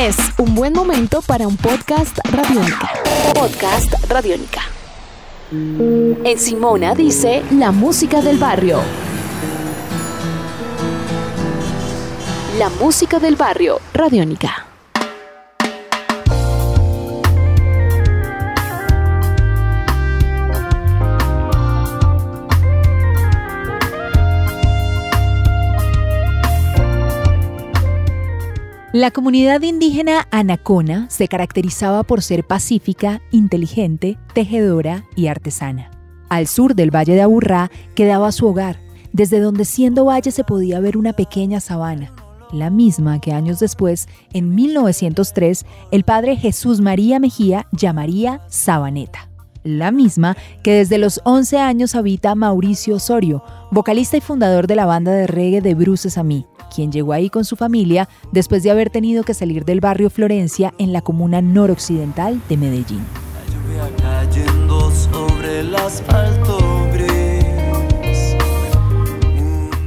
Es un buen momento para un podcast radiónica. Podcast radiónica. En Simona dice la música del barrio. La música del barrio, radiónica. La comunidad indígena Anacona se caracterizaba por ser pacífica, inteligente, tejedora y artesana. Al sur del Valle de Aburrá quedaba su hogar, desde donde siendo valle se podía ver una pequeña sabana, la misma que años después, en 1903, el padre Jesús María Mejía llamaría Sabaneta. La misma que desde los 11 años habita Mauricio Osorio, vocalista y fundador de la banda de reggae de Bruces a mí, quien llegó ahí con su familia después de haber tenido que salir del barrio Florencia en la comuna noroccidental de Medellín.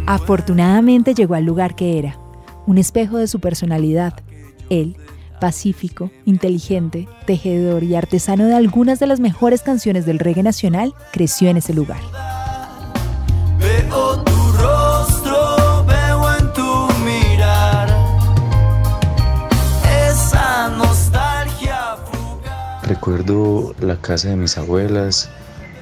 Afortunadamente llegó al lugar que era, un espejo de su personalidad. Él, pacífico, inteligente, tejedor y artesano de algunas de las mejores canciones del reggae nacional, creció en ese lugar. Recuerdo la casa de mis abuelas,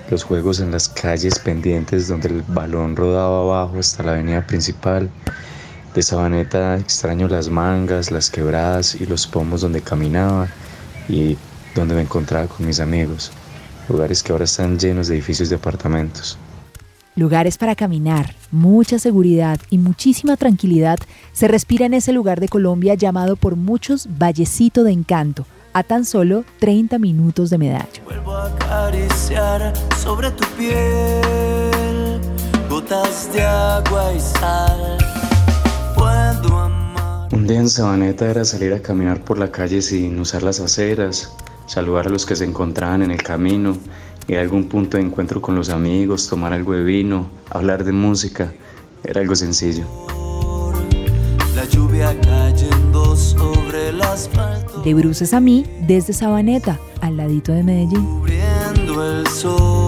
los juegos en las calles pendientes donde el balón rodaba abajo hasta la avenida principal. De Sabaneta extraño las mangas, las quebradas y los pomos donde caminaba y donde me encontraba con mis amigos, lugares que ahora están llenos de edificios de apartamentos. Lugares para caminar, mucha seguridad y muchísima tranquilidad se respira en ese lugar de Colombia llamado por muchos Vallecito de Encanto, a tan solo 30 minutos de Medallo. Vuelvo a acariciar sobre tu piel gotas de agua y sal. Puedo amar. Un día en Sabaneta era salir a caminar por la calle sin usar las aceras, saludar a los que se encontraban en el camino, ir a algún punto de encuentro con los amigos, tomar algo de vino, hablar de música. Era algo sencillo. La lluvia cayendo sobre el asfalto. De Bruces a mí, desde Sabaneta, al ladito de Medellín. Cubriendo el sol.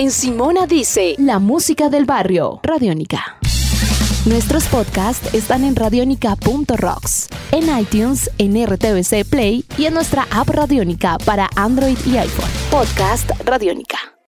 En Simona dice la música del barrio, radiónica. Nuestros podcasts están en radionica.rocks, en iTunes, en RTVC Play y en nuestra app Radiónica para Android y iPhone. Podcast Radiónica.